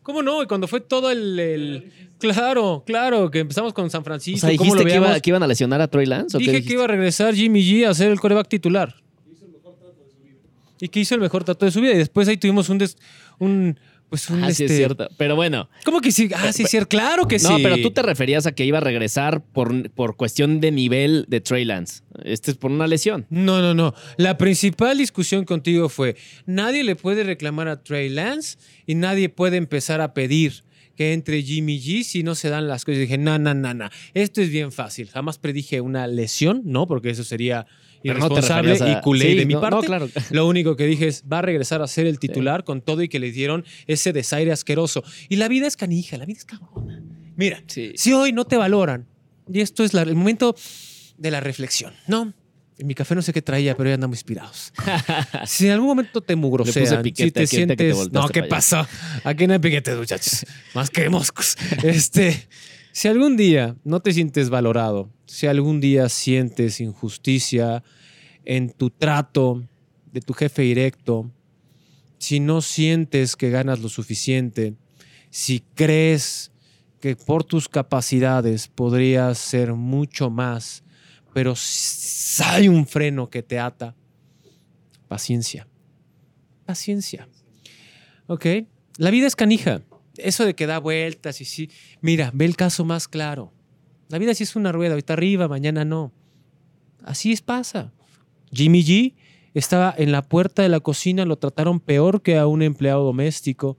¿Cómo no? Y cuando fue todo el, el- Claro, claro, que empezamos con San O Francisco. sea, ¿cómo lo ¿dijiste que, iba- que iban a lesionar a Troy Lance? ¿o qué Dije que dijiste? iba a regresar Jimmy G a ser el coreback titular. Y que hizo el mejor trato de su vida. Y después ahí tuvimos un... des- un pues un Ah, sí, es este- cierto. Pero bueno, ¿Cómo que sí? Ah, sí, es cierto. Claro que sí. no, pero tú te referías a que iba a regresar por, por cuestión de nivel de Trey Lance. Este es por una lesión. No, no, no. La principal discusión contigo fue, nadie le puede reclamar a Trey Lance y nadie puede empezar a pedir que entre Jimmy G si no se dan las cosas. Y dije, no, no, no, no. Esto es bien fácil. Jamás predije una lesión, ¿no? Porque eso sería no irresponsable a- y culé Sí, de mi no, parte. no, claro. Lo único que dije es, va a regresar a ser el titular con todo y que le dieron ese desaire asqueroso. Y la vida es canija, la vida es cabrona. Mira, Sí. si hoy no te valoran, y esto es la- el momento de la reflexión, ¿no? En mi café no sé qué traía, pero ya andamos inspirados. si en algún momento te mugrosean, si te te sientes... volteaste no, ¿qué pasó? Aquí no hay piquete, muchachos. Más que moscos. Este, si algún día no te sientes valorado, si algún día sientes injusticia en tu trato de tu jefe directo, si no sientes que ganas lo suficiente, si crees que por tus capacidades podrías ser mucho más, pero hay un freno que te ata, paciencia. Paciencia. ¿Ok? La vida es canija. Eso de que da vueltas y sí. Mira, ve el caso más claro. La vida sí es una rueda, ahorita arriba, mañana no. Así es pasa. Jimmy G estaba en la puerta de la cocina, lo trataron peor que a un empleado doméstico,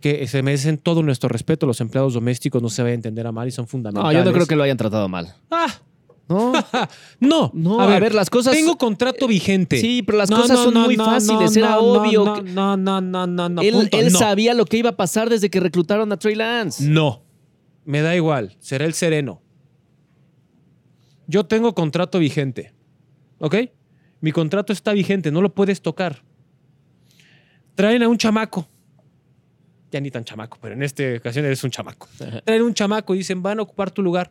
que se merecen todo nuestro respeto. Los empleados domésticos no se vayan a entender a mal y son No, fundamentales. yo no creo que lo hayan tratado mal. Ah, No, No, no, a ver, las cosas. Tengo contrato vigente. Sí, pero las No, cosas no, son muy fáciles. no, Era no, obvio. No, que- no, no, no, no, él punto. él No. sabía lo que iba a pasar desde que reclutaron a Trey Lance. No, me da igual, será el sereno. Yo tengo contrato vigente, ¿ok? Mi contrato está vigente, no lo puedes tocar. Traen a un chamaco. Ya ni tan chamaco, pero en esta ocasión eres un chamaco. Traen un chamaco y dicen, van a ocupar tu lugar.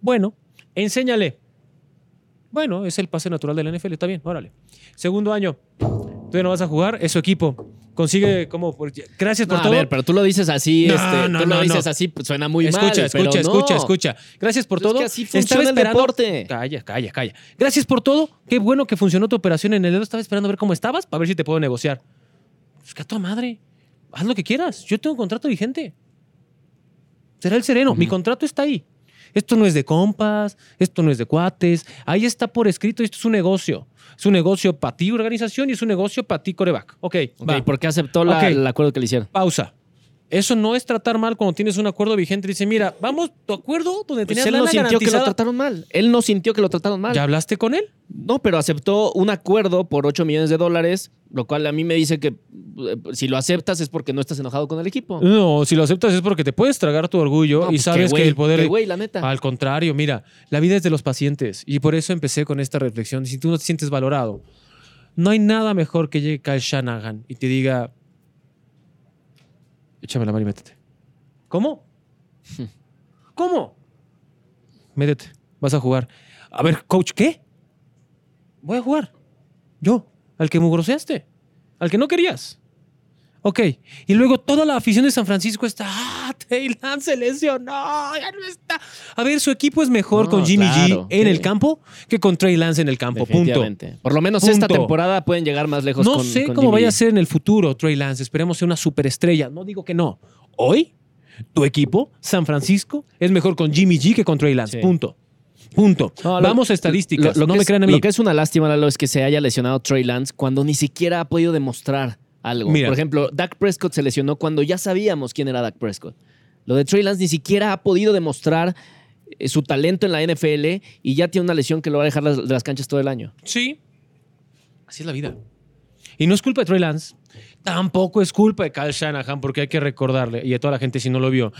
Bueno, enséñale. Bueno, es el pase natural de la NFL, está bien, órale. Segundo año, tú ya no vas a jugar, es su equipo. Consigue como... por- Gracias por No, a todo. ver, pero tú lo dices así, No, este, no, tú no, lo dices así, pues, suena muy escucha, mal. escucha, escucha, escucha. Gracias por Pues es todo. que así Estaba el esperando- deporte. Calla, calla, calla. Gracias por todo. Qué bueno que funcionó tu operación en el dedo. Estaba esperando a ver cómo estabas para ver si te puedo negociar. Pues que a tu madre. Haz lo que quieras. Yo tengo un contrato vigente. Será el sereno. Mi contrato está ahí. Esto no es de compas, esto no es de cuates. Ahí está por escrito. Esto es un negocio. Es un negocio para ti, organización, y es un negocio para ti, coreback. Ok, Ok, va. ¿por qué aceptó la- el acuerdo que le hicieron? Pausa. Eso no es tratar mal cuando tienes un acuerdo vigente. Dice, mira, vamos, tu acuerdo donde Pues tenías él no sintió que lo trataron mal. Él no sintió que lo trataron mal. ¿Ya hablaste con él? No, pero aceptó un acuerdo por 8 millones de dólares, lo cual a mí me dice que eh, si lo aceptas es porque no estás enojado con el equipo. No, si lo aceptas es porque te puedes tragar tu orgullo No, y pues sabes que el poder... la neta. Al contrario, mira, la vida es de los pacientes y por eso empecé con esta reflexión. Si tú no te sientes valorado, no hay nada mejor que llegue Kyle Shanahan y te diga, échame la mano y métete. ¿Cómo? ¿Cómo? Métete, vas a jugar. A ver, coach, ¿qué? Voy a jugar. Yo, al que mugroseaste, al que no querías. Ok, y luego toda la afición de San Francisco está, ah, Taylor se lesionó, ya no está. A ver, su equipo es mejor No, con Jimmy claro, G en sí. el campo que con Trey Lance en el campo, punto. Por lo menos esta temporada pueden llegar más lejos No con sé con cómo Jimmy vaya G. a ser en el futuro Trey Lance, esperemos ser una superestrella, no digo que no. Hoy, tu equipo, San Francisco, es mejor con Jimmy G que con Trey Lance, Sí. punto. Punto. No, lo- Vamos a estadísticas, Lo- lo no que me es- crean a mí. Lo que es una lástima, Lalo, es que se haya lesionado Trey Lance cuando ni siquiera ha podido demostrar algo. Mira. Por ejemplo, Dak Prescott se lesionó cuando ya sabíamos quién era Dak Prescott. Lo de Trey Lance ni siquiera ha podido demostrar eh, su talento en la NFL y ya tiene una lesión que lo va a dejar las- de las canchas todo el año. Sí. Así es la vida. Y no es culpa de Trey Lance. Tampoco es culpa de Kyle Shanahan, porque hay que recordarle, y a toda la gente si no lo vio.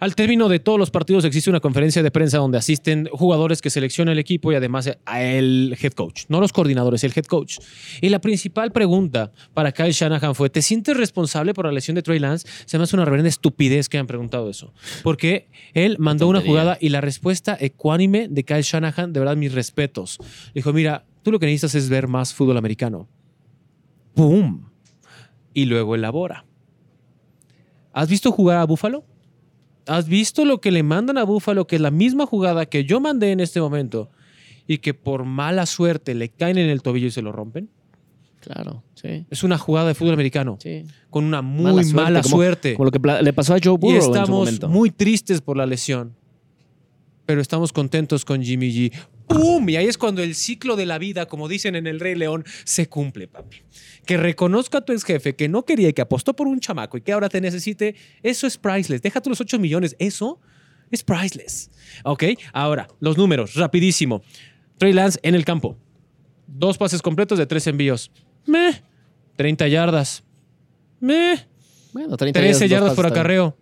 Al término de todos los partidos existe una conferencia de prensa donde asisten jugadores que selecciona el equipo y además a el head coach, no los coordinadores, el head coach. Y la principal pregunta para Kyle Shanahan fue, ¿te sientes responsable por la lesión de Trey Lance? Se me hace una reverenda estupidez que han preguntado eso. Porque él mandó una jugada y la respuesta ecuánime de Kyle Shanahan, de verdad, mis respetos. Dijo, mira, tú lo que necesitas es ver más fútbol americano. ¡Pum! Y luego elabora. ¿Has visto jugar a Búfalo? ¿Has visto lo que le mandan a Búfalo, que es la misma jugada que yo mandé en este momento y que por mala suerte le caen en el tobillo y se lo rompen? Claro, sí. Es una jugada de fútbol americano Sí. con una muy mala suerte. como- Como lo que le pasó a Joe y Burrow en su estamos momento. muy tristes por la lesión. Pero estamos contentos con Jimmy G. ¡Pum! Y ahí es cuando el ciclo de la vida, como dicen en El Rey León, se cumple, papi. Que reconozca a tu ex jefe que no quería y que apostó por un chamaco y que ahora te necesite, eso es priceless. Déjate los 8 millones, eso es priceless. ¿Ok? Ahora, los números, rapidísimo. Trey Lance en el campo. Dos pases completos de tres envíos. Meh. 30 yardas. Meh. Bueno, 30 13 dos yardas por acarreo.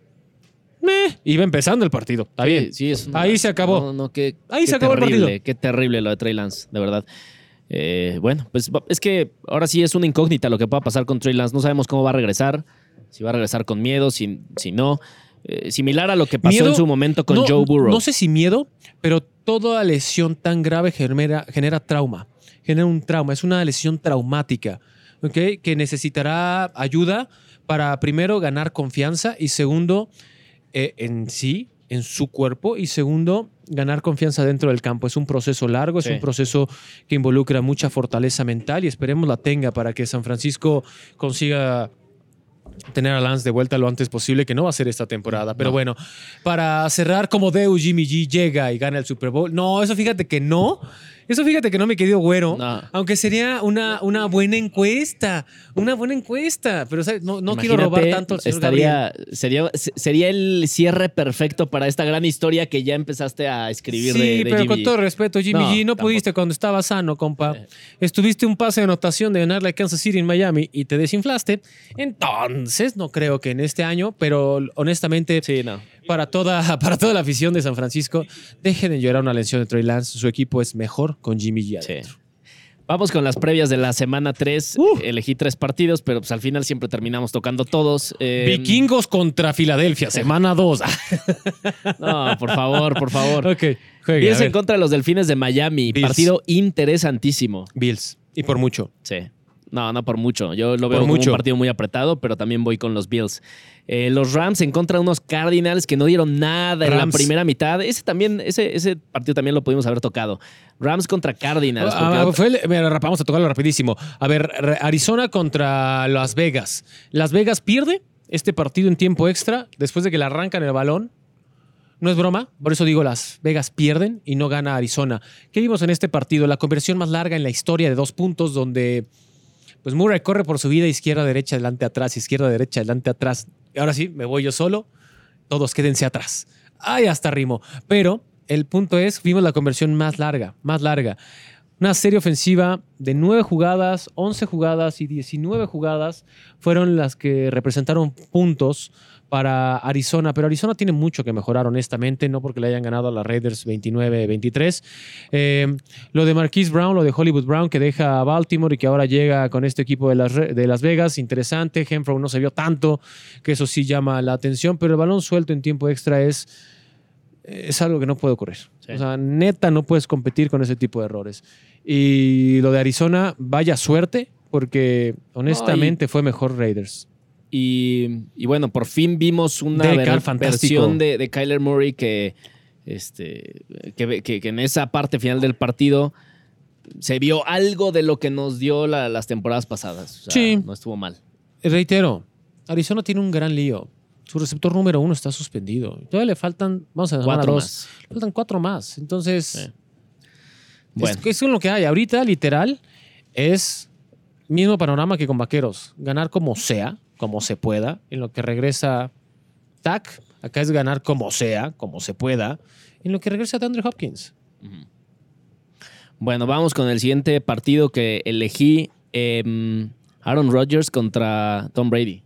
Meh. Iba empezando el partido. Está Sí, bien. sí, es una- Ahí se acabó. No, no, qué- Ahí qué se acabó el terrible, partido. Qué terrible lo de Trey Lance, de verdad. Eh, bueno, pues es que ahora sí es una incógnita lo que pueda pasar con Trey Lance. No sabemos cómo va a regresar, si va a regresar con miedo, si, si no. Eh, similar a lo que pasó Miedo- en su momento con no, Joe Burrow. No sé si miedo, pero toda lesión tan grave genera, genera trauma. Genera un trauma. Es una lesión traumática. Que necesitará ayuda para primero ganar confianza y segundo eh, en sí, en su cuerpo y segundo ganar confianza dentro del campo. Es un proceso largo, es un proceso que involucra mucha fortaleza mental y esperemos la tenga para que San Francisco consiga tener a Lance de vuelta lo antes posible, que no va a ser esta temporada. Pero bueno, para cerrar como Deu, Jimmy G llega y gana el Super Bowl. No, eso fíjate que no. Eso fíjate que no, me querido güero. No. Aunque sería una, una buena encuesta. Una buena encuesta. Pero ¿sabes? no, no quiero robar tanto al señor estaría, sería, sería el cierre perfecto para esta gran historia que ya empezaste a escribir Sí, de, de pero Jimmy con G. todo respeto, Jimmy No, G, no tampoco. pudiste cuando estaba sano, compa. Eh. Estuviste un pase de anotación de ganarle a Kansas City en Miami y te desinflaste. Entonces, no creo que en este año, pero honestamente, Sí, no. Para, toda, para toda la afición de San Francisco, dejen de llorar una lesión de Trey Lance. Su equipo es mejor con Jimmy G. Sí. Vamos con las previas de la semana 3. Uh. Elegí tres partidos, pero pues al final siempre terminamos tocando todos. Eh, Vikingos contra Filadelfia, semana 2. No, por favor, por favor. ok, juegue, Bills en contra de los Delfines de Miami. Bills. Partido interesantísimo. Bills. Y por mucho. Sí. No, no por mucho. Yo lo veo Por como mucho. un partido muy apretado, pero también voy con los Bills. Eh, los Rams en contra de unos Cardinals que no dieron nada en la primera mitad. Ese también, ese, ese partido también lo pudimos haber tocado. Rams contra Cardinals. Ah, otra- fue el- mira, vamos a tocarlo rapidísimo. A ver, Arizona contra Las Vegas. Las Vegas pierde este partido en tiempo extra después de que le arrancan el balón. No es broma, por eso digo Las Vegas pierden y no gana Arizona. ¿Qué vimos en este partido? La conversión más larga en la historia de dos puntos donde pues Murray corre por su vida izquierda, derecha, adelante, atrás, izquierda, derecha, adelante, atrás. Y ahora sí, me voy yo solo. Todos quédense atrás. Ay, hasta rimo. Pero el punto es, vimos la conversión más larga, más larga. Una serie ofensiva de 9 jugadas, 11 jugadas y 19 jugadas fueron las que representaron puntos para Arizona, pero Arizona tiene mucho que mejorar, honestamente, no porque le hayan ganado a las Raiders 29-23. Eh, lo de Marquise Brown, lo de Hollywood Brown, que deja a Baltimore y que ahora llega con este equipo de Las, de Las Vegas, interesante. Henfro no se vio tanto, que eso sí llama la atención, pero el balón suelto en tiempo extra es, es algo que no puede ocurrir. Sí. O sea, neta, no puedes competir con ese tipo de errores. Y lo de Arizona, vaya suerte, porque honestamente fue mejor Raiders. Y, y bueno, por fin vimos una ver- fantástico. versión de, de Kyler Murray que, este, que, que- que en esa parte final del partido se vio algo de lo que nos dio la- las temporadas pasadas. O sea, Sí. No estuvo mal. Reitero, Arizona tiene un gran lío. Su receptor número uno está suspendido. Todavía le faltan, vamos a Cuatro dos, más. le faltan cuatro más. Entonces, Sí. es, Bueno. es lo que hay. Ahorita, literal, es mismo panorama que con Vaqueros. Ganar como sea, como se pueda. En lo que regresa Tac, acá es ganar como sea, como se pueda. En lo que regresa DeAndre Hopkins. Bueno, vamos con el siguiente partido que elegí. em, Aaron Rodgers contra Tom Brady.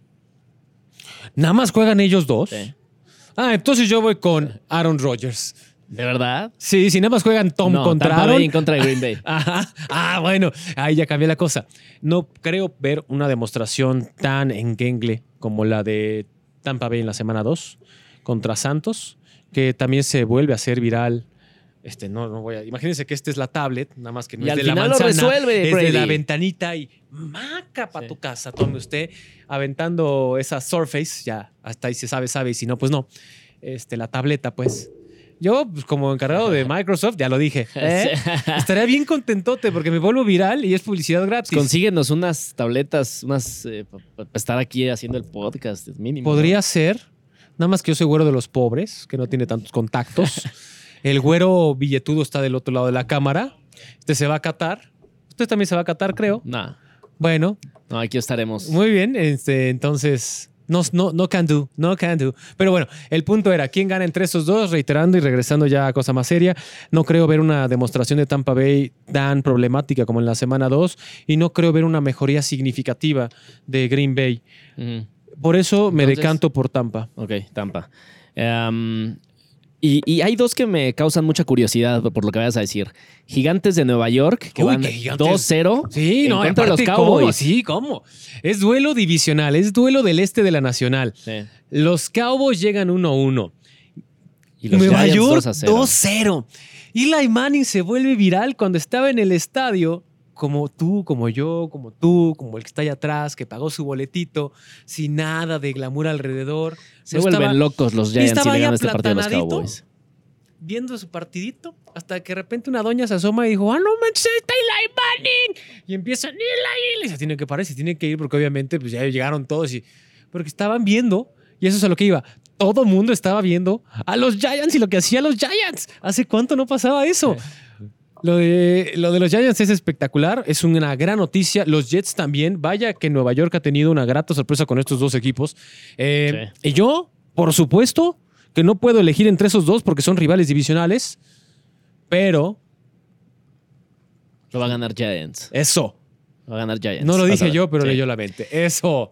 Nada más juegan ellos dos. Sí. Ah, entonces yo voy con Aaron Rodgers. ¿De verdad? Sí, si nada más juegan Tom no, contra Tampa Aaron. Bay en contra de Green Bay. Ajá. Ah, bueno, ahí ya cambié la cosa. No creo ver una demostración tan engengle como la de Tampa Bay en la semana 2 contra Santos, que también se vuelve a hacer viral. Este, no, no voy a. Imagínense que esta es la tablet, nada más que no Y es al de la final lo manzana, resuelve, es de la ventanita y maca para Sí. tu casa. Tome usted aventando esa Surface, ya hasta ahí se sabe, sabe, y si no, pues no. Este, la tableta, pues. Yo, pues, como encargado de Microsoft, ya lo dije. ¿eh? Estaría bien contentote porque me vuelvo viral y es publicidad gratis. Consíguenos unas tabletas, unas para estar aquí haciendo el podcast, es mínimo. ¿no? Podría ser, nada más que yo soy güero de los pobres, que no tiene tantos contactos. El güero billetudo está del otro lado de la cámara. Este se va a catar. Usted también se va a catar, creo. No, Bueno, no, aquí estaremos. muy bien. Este, entonces, no, no, no can do, no can do. Pero bueno, el punto era, ¿quién gana entre esos dos? Reiterando y regresando ya a cosa más seria, no creo ver una demostración de Tampa Bay tan problemática como en la semana 2 y no creo ver una mejoría significativa de Green Bay. Por eso me decanto por Tampa. Ok, Tampa. Em, y, y hay dos que me causan mucha curiosidad por lo que vayas a decir. Gigantes de Nueva York, que Uy, van qué gigantes. 2-0 Sí, en no, contra de los aparte, ¿cómo? Cowboys. Sí, ¿cómo? Es duelo divisional, es duelo del este de la nacional. Sí. Los Cowboys llegan 1-1. Y los Nueva Giants York 2-0. 2-0. Eli Manning se vuelve viral cuando estaba en el estadio, como tú, como yo, como tú, como el que está allá atrás, que pagó su boletito, sin nada de glamour alrededor. Se No vuelven locos los Giants si le ganan este partido a los. Cowboys. Viendo su partidito, hasta que de repente una doña se asoma y dijo, ah, no manches, está Eli Manning. Y empiezan, Eli, Eli. Se tiene que parar, se tiene que ir, porque obviamente pues ya llegaron todos y porque estaban viendo, y eso es a lo que iba, todo mundo estaba viendo a los Giants y lo que hacían los Giants. ¿Hace cuánto no pasaba eso? Lo de, lo de los Giants es espectacular, es una gran noticia. Los Jets también. Vaya que Nueva York ha tenido una grata sorpresa con estos dos equipos. Eh, Y yo, por supuesto, que no puedo elegir entre esos dos porque son rivales divisionales, pero Lo va a ganar Giants. eso. Lo va a ganar Giants. No lo dije yo, pero Sí. leyó la mente. Eso.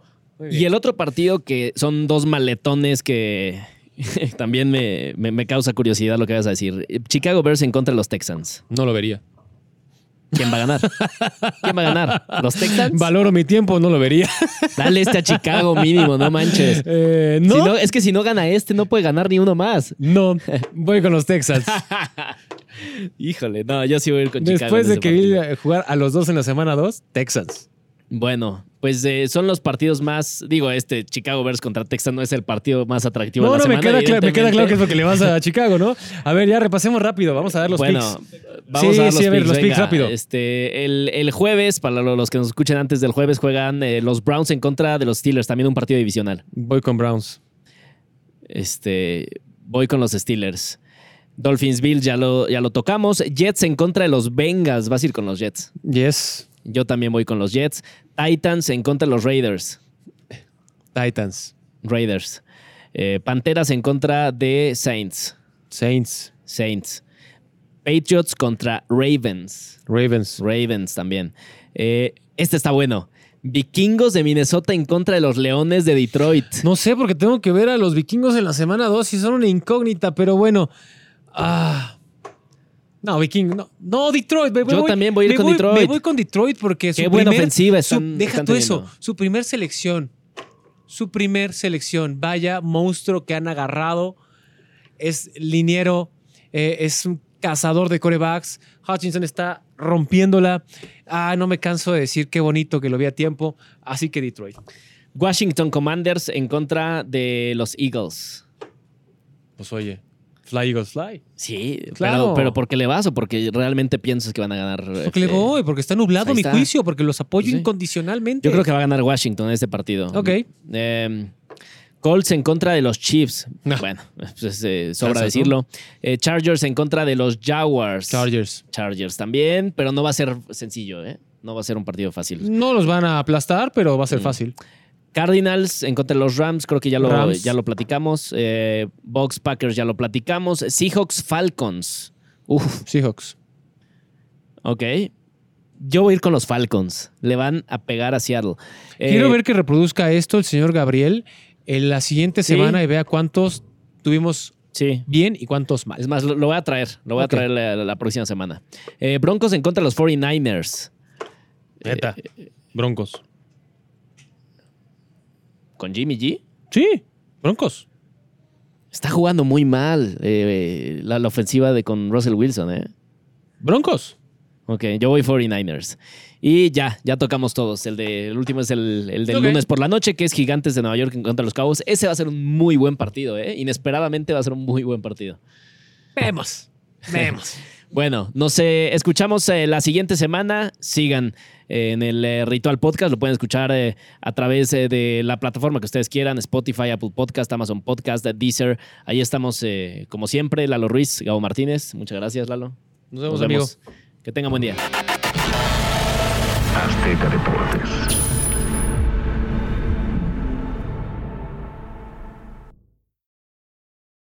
Y el otro partido que son dos maletones que también me, me- me causa curiosidad lo que vas a decir. Chicago Bears en contra de los Texans. No lo vería. ¿Quién va a ganar? ¿Quién va a ganar? ¿Los Texans? Valoro mi tiempo, no lo vería. Dale este a Chicago mínimo, no manches. Eh, Si no, es que si no gana este, no puede ganar ni uno más. no, voy con los Texans. Híjole, no, yo sí voy a ir con Chicago. Después de que vi a jugar a los dos en la semana 2, Texans. Bueno, pues eh, son los partidos más. Digo, este Chicago Bears contra Texas no es el partido más atractivo No, de la no, me semana. queda, claro, me queda claro que es evidentemente. porque le vas a Chicago, ¿no? A ver, ya repasemos rápido. Vamos a dar los bueno, picks. vamos Sí, a dar los sí, a ver, picks, los picks venga. rápido. Este, el, el jueves, para lo- los que nos escuchen antes del jueves, juegan eh, los Browns en contra de los Steelers, también un partido divisional. Voy con Browns. Este, voy con los Steelers. Dolphins Bills ya lo, ya lo tocamos. Jets en contra de los Bengals. Vas a ir con los Jets. Yes. Yo también voy con los Jets. Titans en contra de los Raiders. Titans. Raiders. Eh, Panteras en contra de Saints. Saints. Saints. Patriots contra Ravens. Ravens. Ravens también. Eh, este está bueno. Vikingos de Minnesota en contra de los Leones de Detroit. No sé, porque tengo que ver a los vikingos en la semana 2 y son una incógnita, pero bueno. Ah. No, Viking, no, no Detroit. me- Yo también voy a ir con Detroit. Me voy con Detroit porque Qué su buena primer- ofensiva su- están- deja están tú eso. Su primer selección. Su primer selección. Vaya monstruo que han agarrado. Es liniero. eh, es un cazador de corebacks. Hutchinson está rompiéndola. Ah, no me canso de decir qué bonito que lo vi a tiempo. Así que Detroit. Washington Commanders en contra de los Eagles. Pues oye, Fly Eagles Fly. Sí, Claro. pero, pero ¿por qué le vas o porque realmente piensas que van a ganar? Porque le este, voy, porque está nublado mi está. juicio, porque los apoyo Sí. incondicionalmente. Yo creo que va a ganar Washington en este partido. Ok. Eh, Colts en contra de los Chiefs. No. Bueno, pues, eh, sobra decirlo. Eh, Chargers en contra de los Jaguars. Chargers. Chargers también, pero no va a ser sencillo, ¿eh? No va a ser un partido fácil. No los van a aplastar, pero va a ser Mm. fácil. Cardinals en contra de los Rams, creo que ya lo, Rams. ya lo platicamos. Eh, Bucks Packers ya lo platicamos. Seahawks Falcons. Uf, Seahawks. ok. Yo voy a ir con los Falcons. Le van a pegar a Seattle. Eh, Quiero ver que reproduzca esto el señor Gabriel en la siguiente Sí. semana y vea cuántos tuvimos Sí. bien y cuántos mal. Es más, lo, lo voy a traer. Lo voy a traer la, la próxima semana. Eh, Broncos en contra de los 49ers. Neta. Broncos. Con Jimmy G. Sí, Broncos. Está jugando muy mal eh, la, la ofensiva de con Russell Wilson, ¿eh? Broncos. Ok, yo voy 49ers. Y ya, ya tocamos todos. El, de, el último es el, el del lunes por la noche, que es Gigantes de Nueva York en contra de los Cowboys. Ese va a ser un muy buen partido, ¿eh? Inesperadamente va a ser un muy buen partido. Vemos. Vemos. Bueno, nos eh, escuchamos eh, la siguiente semana. Sigan eh, en el eh, Ritual Podcast. Lo pueden escuchar eh, a través eh, de la plataforma que ustedes quieran: Spotify, Apple Podcast, Amazon Podcast, Deezer. Ahí estamos, como siempre. Lalo Ruiz, Gabo Martínez. Muchas gracias, Lalo. Nos vemos, amigo. Que tengan buen día. Azteca Deportes.